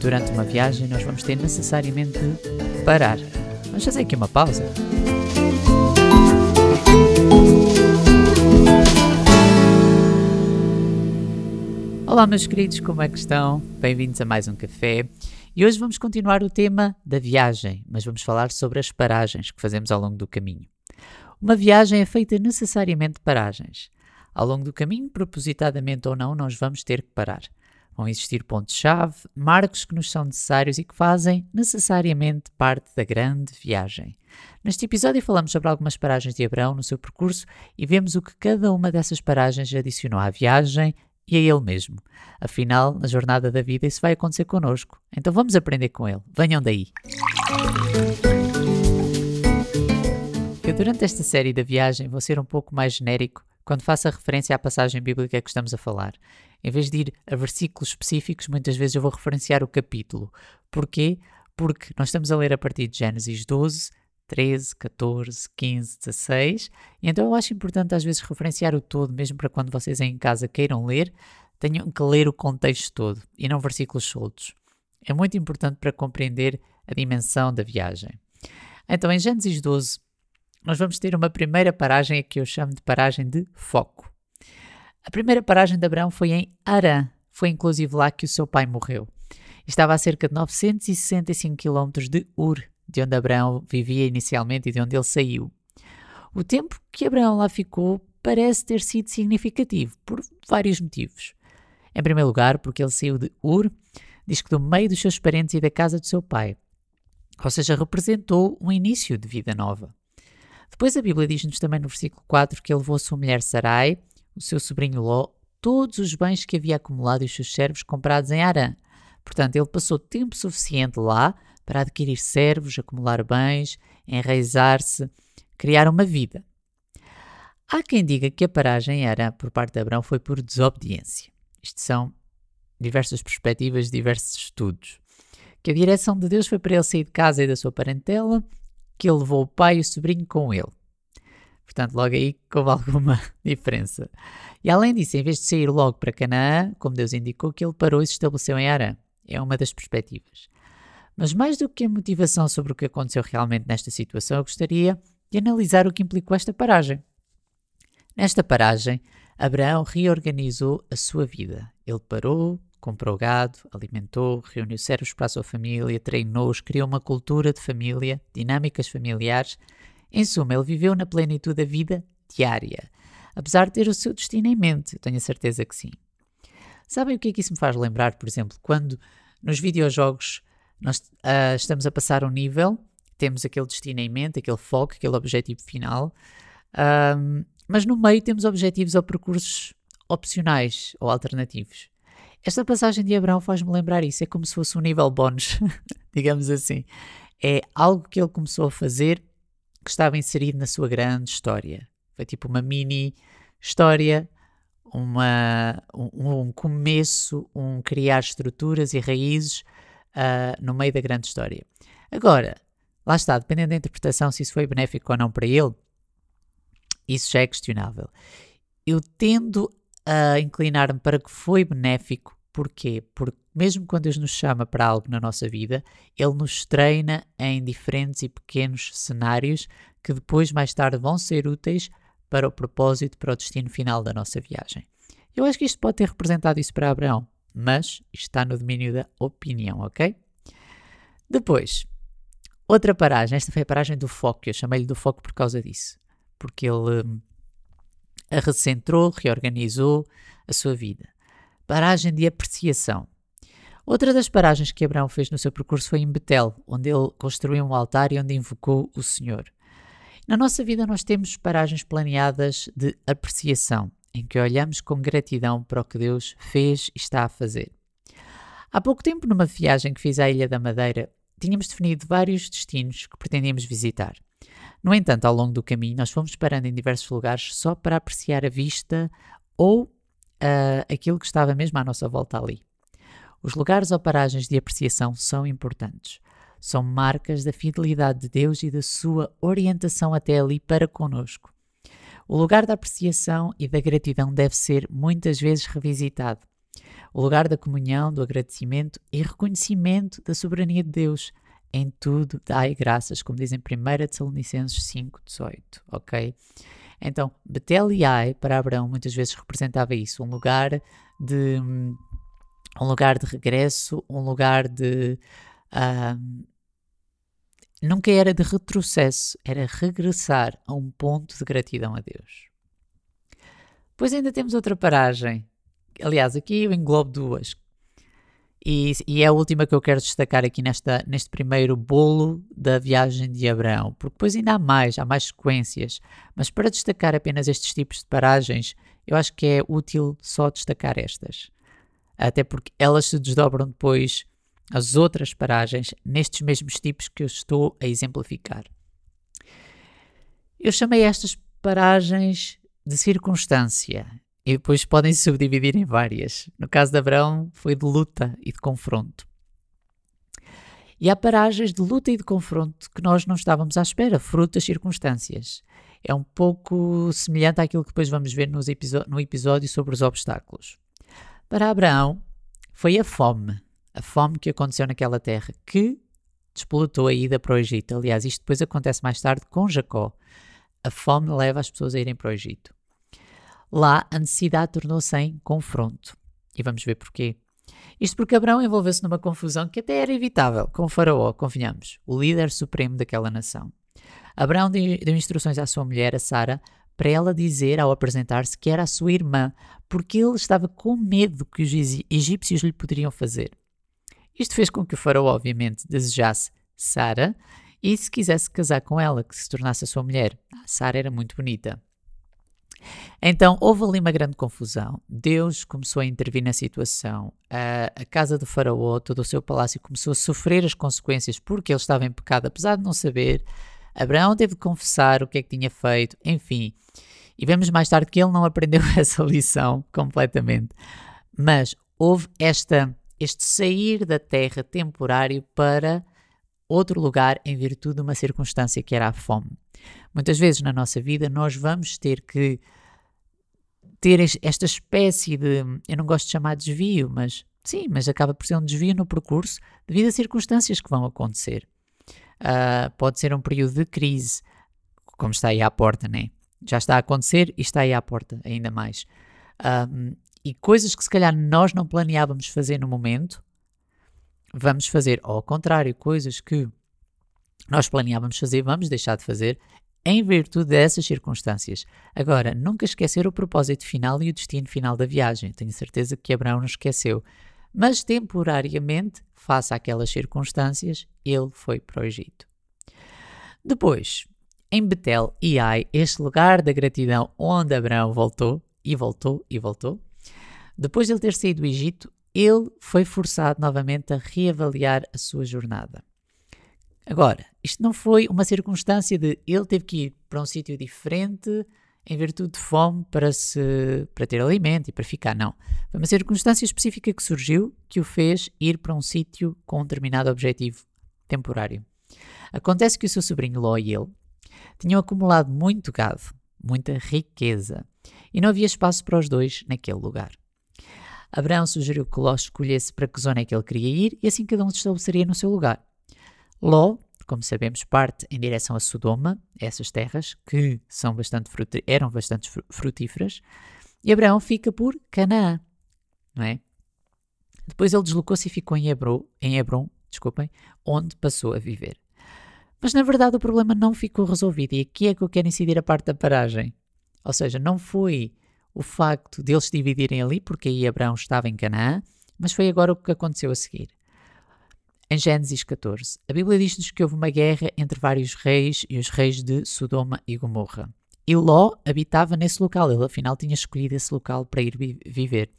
Durante uma viagem, nós vamos ter necessariamente de parar. Vamos fazer aqui uma pausa. Olá, meus queridos, como é que estão? Bem-vindos a mais um café. E hoje vamos continuar o tema da viagem, mas vamos falar sobre as paragens que fazemos ao longo do caminho. Uma viagem é feita necessariamente de paragens. Ao longo do caminho, propositadamente ou não, nós vamos ter que parar. Vão existir pontos-chave, marcos que nos são necessários e que fazem necessariamente parte da grande viagem. Neste episódio falamos sobre algumas paragens de Abraão no seu percurso e vemos o que cada uma dessas paragens adicionou à viagem e a ele mesmo. Afinal, na jornada da vida isso vai acontecer connosco. Então vamos aprender com ele. Venham daí! Eu durante esta série da viagem vou ser um pouco mais genérico quando faço a referência à passagem bíblica que estamos a falar. Em vez de ir a versículos específicos, muitas vezes eu vou referenciar o capítulo. Porquê? Porque nós estamos a ler a partir de Gênesis 12, 13, 14, 15, 16, e então eu acho importante às vezes referenciar o todo, mesmo para quando vocês em casa queiram ler, tenham que ler o contexto todo e não versículos soltos. É muito importante para compreender a dimensão da viagem. Então, em Gênesis 12, nós vamos ter uma primeira paragem que eu chamo de paragem de foco. A primeira paragem de Abraão foi em Arã, foi inclusive lá que o seu pai morreu. Estava a cerca de 965 km de Ur, de onde Abraão vivia inicialmente e de onde ele saiu. O tempo que Abraão lá ficou parece ter sido significativo, por vários motivos. Em primeiro lugar, porque ele saiu de Ur, diz que do meio dos seus parentes e da casa do seu pai. Ou seja, representou um início de vida nova. Depois a Bíblia diz-nos também no versículo 4 que ele levou a sua mulher Sarai, o seu sobrinho Ló, todos os bens que havia acumulado e os seus servos comprados em Arã. Portanto, ele passou tempo suficiente lá para adquirir servos, acumular bens, enraizar-se, criar uma vida. Há quem diga que a paragem era, por parte de Abraão, foi por desobediência. Isto são diversas perspectivas, diversos estudos. Que a direção de Deus foi para ele sair de casa e da sua parentela, que ele levou o pai e o sobrinho com ele. Portanto, logo aí houve alguma diferença. E além disso, em vez de sair logo para Canaã, como Deus indicou, que ele parou e se estabeleceu em Arã. É uma das perspectivas. Mas mais do que a motivação sobre o que aconteceu realmente nesta situação, eu gostaria de analisar o que implicou esta paragem. Nesta paragem, Abraão reorganizou a sua vida. Ele parou, comprou gado, alimentou, reuniu servos para a sua família, treinou-os, criou uma cultura de família, dinâmicas familiares. Em suma, ele viveu na plenitude da vida diária, apesar de ter o seu destino em mente, tenho a certeza que sim. Sabem o que é que isso me faz lembrar, por exemplo, quando nos videojogos nós uh, estamos a passar um nível, temos aquele destino em mente, aquele foco, aquele objetivo final, um, mas no meio temos objetivos ou percursos opcionais ou alternativos. Esta passagem de Abraão faz-me lembrar isso, é como se fosse um nível bónus, digamos assim. É algo que ele começou a fazer que estava inserido na sua grande história. Foi tipo uma mini história, uma, um, um começo, um criar estruturas e raízes uh, no meio da grande história. Agora, lá está, dependendo da interpretação, se isso foi benéfico ou não para ele, isso já é questionável. Eu tendo a inclinar-me para que foi benéfico, porquê? Porque mesmo quando Deus nos chama para algo na nossa vida, Ele nos treina em diferentes e pequenos cenários que depois, mais tarde, vão ser úteis para o propósito, para o destino final da nossa viagem. Eu acho que isto pode ter representado isso para Abraão mas está no domínio da opinião, ok? Depois, outra paragem. Esta foi a paragem do foco. Eu chamei-lhe do foco por causa disso. Porque ele hum, a recentrou, reorganizou a sua vida. Paragem de apreciação. Outra das paragens que Abraão fez no seu percurso foi em Betel, onde ele construiu um altar e onde invocou o Senhor. Na nossa vida, nós temos paragens planeadas de apreciação em que olhamos com gratidão para o que Deus fez e está a fazer. Há pouco tempo, numa viagem que fiz à Ilha da Madeira, tínhamos definido vários destinos que pretendíamos visitar. No entanto, ao longo do caminho, nós fomos parando em diversos lugares só para apreciar a vista ou uh, aquilo que estava mesmo à nossa volta ali. Os lugares ou paragens de apreciação são importantes. São marcas da fidelidade de Deus e da sua orientação até ali para conosco. O lugar da apreciação e da gratidão deve ser muitas vezes revisitado. o lugar da comunhão, do agradecimento e reconhecimento da soberania de Deus. Em tudo dai graças, como dizem 1 Tessalonicenses 5,18, ok? Então, Betel e Ai, para Abraão, muitas vezes representava isso, um lugar de um lugar de regresso, um lugar de uh, nunca era de retrocesso, era regressar a um ponto de gratidão a Deus. Depois ainda temos outra paragem. Aliás, aqui eu englobo duas. E, e, é a última que eu quero destacar aqui nesta, neste primeiro bolo da viagem de Abraão, porque depois ainda há mais, há mais sequências. Mas para destacar apenas estes tipos de paragens, eu acho que é útil só destacar estas. Até porque elas se desdobram depois as outras paragens nestes mesmos tipos que eu estou a exemplificar. Eu chamei estas paragens de circunstância e depois podem se subdividir em várias. No caso de Abraão, foi de luta e de confronto. E há paragens de luta e de confronto que nós não estávamos à espera, fruto das circunstâncias. É um pouco semelhante àquilo que depois vamos ver no episódio sobre os obstáculos. Para Abraão, foi a fome a fome que aconteceu naquela terra, que despolutou a ida para o Egito. Aliás, isto depois acontece mais tarde com Jacó. A fome leva as pessoas a irem para o Egito. Lá, a necessidade tornou-se em confronto. E vamos ver porquê. Isto porque Abraão envolveu-se numa confusão que até era evitável com o faraó, convenhamos, o líder supremo daquela nação. Abraão deu instruções à sua mulher, a Sara, para ela dizer ao apresentar-se que era a sua irmã, porque ele estava com medo que os egípcios lhe poderiam fazer. Isto fez com que o faraó, obviamente, desejasse Sara e se quisesse casar com ela, que se tornasse a sua mulher. Ah, Sara era muito bonita. Então houve ali uma grande confusão. Deus começou a intervir na situação. A, a, casa do Faraó, todo o seu palácio, começou a sofrer as consequências porque ele estava em pecado, apesar de não saber. Abraão teve de confessar o que é que tinha feito, enfim. E vemos mais tarde que ele não aprendeu essa lição completamente. Mas houve esta este sair da terra temporário para outro lugar em virtude de uma circunstância que era a fome. Muitas vezes na nossa vida nós vamos ter que ter esta espécie de, eu não gosto de chamar de desvio, mas sim, mas acaba por ser um desvio no percurso devido a circunstâncias que vão acontecer. Uh, pode ser um período de crise, como está aí à porta, né? Já está a acontecer e está aí à porta, ainda mais. Uh, e coisas que se calhar nós não planeávamos fazer no momento, vamos fazer. Ou ao contrário, coisas que nós planeávamos fazer, vamos deixar de fazer em virtude dessas circunstâncias. Agora, nunca esquecer o propósito final e o destino final da viagem. Tenho certeza que Abraão não esqueceu. Mas temporariamente, face àquelas circunstâncias, ele foi para o Egito. Depois, em Betel e Ai, este lugar da gratidão onde Abraão voltou, e voltou, e voltou, depois de ele ter saído do Egito, ele foi forçado novamente a reavaliar a sua jornada. Agora, isto não foi uma circunstância de ele teve que ir para um sítio diferente em virtude de fome para, se, para ter alimento e para ficar, não. Foi uma circunstância específica que surgiu que o fez ir para um sítio com um determinado objetivo temporário. Acontece que o seu sobrinho Ló e ele tinham acumulado muito gado, muita riqueza, e não havia espaço para os dois naquele lugar. Abraão sugeriu que Ló escolhesse para que zona é que ele queria ir e assim cada um se estabeleceria no seu lugar. Ló, como sabemos, parte em direção a Sodoma, essas terras que são bastante eram bastante frutíferas, e Abraão fica por Canaã, não é? Depois ele deslocou-se e ficou em Hebron, em Hebron desculpem, onde passou a viver. Mas na verdade o problema não ficou resolvido e aqui é que eu quero incidir a parte da paragem. Ou seja, não foi o facto de eles se dividirem ali, porque aí Abraão estava em Canaã, mas foi agora o que aconteceu a seguir. Em Gênesis 14, a Bíblia diz-nos que houve uma guerra entre vários reis e os reis de Sodoma e Gomorra. E Ló habitava nesse local, ele afinal tinha escolhido esse local para ir viver.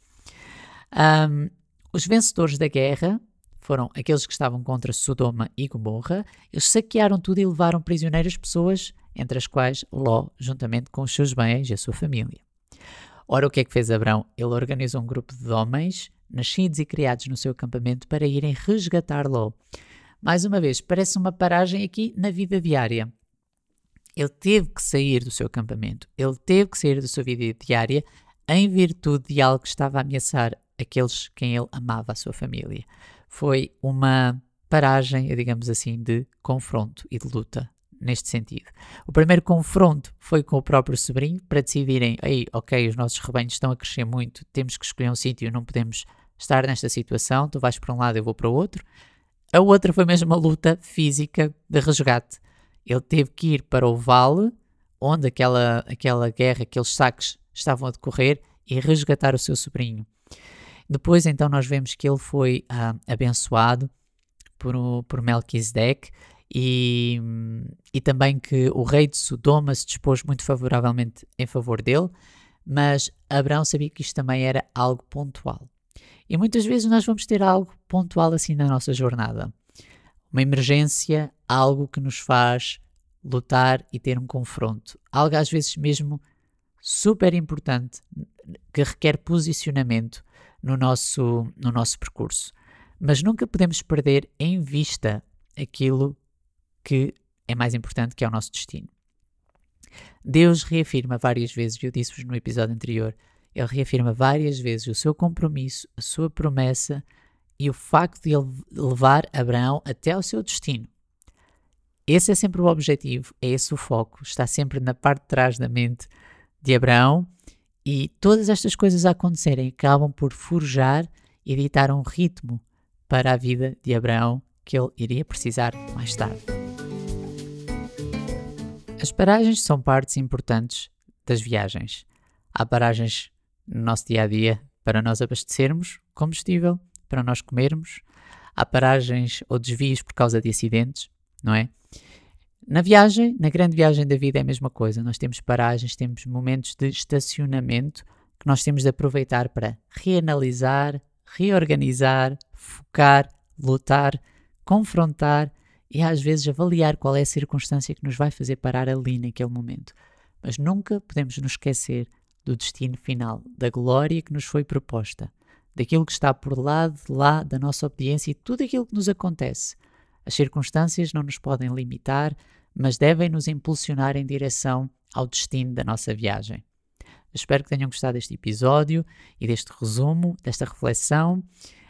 Um, os vencedores da guerra foram aqueles que estavam contra Sodoma e Gomorra. Eles saquearam tudo e levaram prisioneiras pessoas, entre as quais Ló, juntamente com os seus bens e a sua família. Ora, o que é que fez Abraão? Ele organizou um grupo de homens, nascidos e criados no seu acampamento, para irem resgatar Ló. Mais uma vez, parece uma paragem aqui na vida diária. Ele teve que sair do seu acampamento, ele teve que sair da sua vida diária em virtude de algo que estava a ameaçar aqueles quem ele amava, a sua família. Foi uma paragem, digamos assim, de confronto e de luta neste sentido. O primeiro confronto foi com o próprio sobrinho para decidirem, aí, ok, os nossos rebanhos estão a crescer muito, temos que escolher um sítio, não podemos estar nesta situação, tu vais para um lado, eu vou para o outro. A outra foi mesmo uma luta física de resgate. Ele teve que ir para o vale, onde aquela, aquela guerra, aqueles saques estavam a decorrer, e resgatar o seu sobrinho. Depois, então, nós vemos que ele foi ah, abençoado por, por Melquisedeque e, e também que o rei de Sodoma se dispôs muito favoravelmente em favor dele, mas Abraão sabia que isto também era algo pontual. E muitas vezes nós vamos ter algo pontual assim na nossa jornada. Uma emergência, algo que nos faz lutar e ter um confronto. Algo às vezes mesmo super importante que requer posicionamento no nosso, no nosso percurso. Mas nunca podemos perder em vista aquilo que é mais importante, que é o nosso destino. Deus reafirma várias vezes, eu disse-vos no episódio anterior, ele reafirma várias vezes o seu compromisso, a sua promessa e o facto de ele levar Abraão até ao seu destino. Esse é sempre o objetivo, é esse o foco, está sempre na parte de trás da mente de Abraão e todas estas coisas a acontecerem acabam por forjar e ditar um ritmo para a vida de Abraão que ele iria precisar mais tarde. As paragens são partes importantes das viagens. Há paragens no nosso dia a dia para nós abastecermos combustível, para nós comermos. Há paragens ou desvios por causa de acidentes, não é? Na viagem, na grande viagem da vida é a mesma coisa. Nós temos paragens, temos momentos de estacionamento que nós temos de aproveitar para reanalisar, reorganizar, focar, lutar, confrontar e às vezes avaliar qual é a circunstância que nos vai fazer parar ali naquele momento. Mas nunca podemos nos esquecer do destino final, da glória que nos foi proposta, daquilo que está por lá de lá da nossa obediência e tudo aquilo que nos acontece. As circunstâncias não nos podem limitar, mas devem nos impulsionar em direção ao destino da nossa viagem. espero que tenham gostado deste episódio e deste resumo, desta reflexão.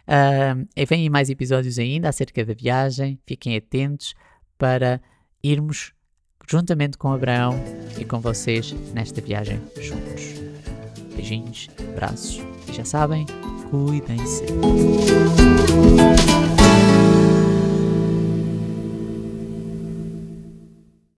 Uh, e vêm mais episódios ainda acerca da viagem. Fiquem atentos para irmos juntamente com Abraão e com vocês nesta viagem juntos. Beijinhos, abraços e já sabem, cuidem-se.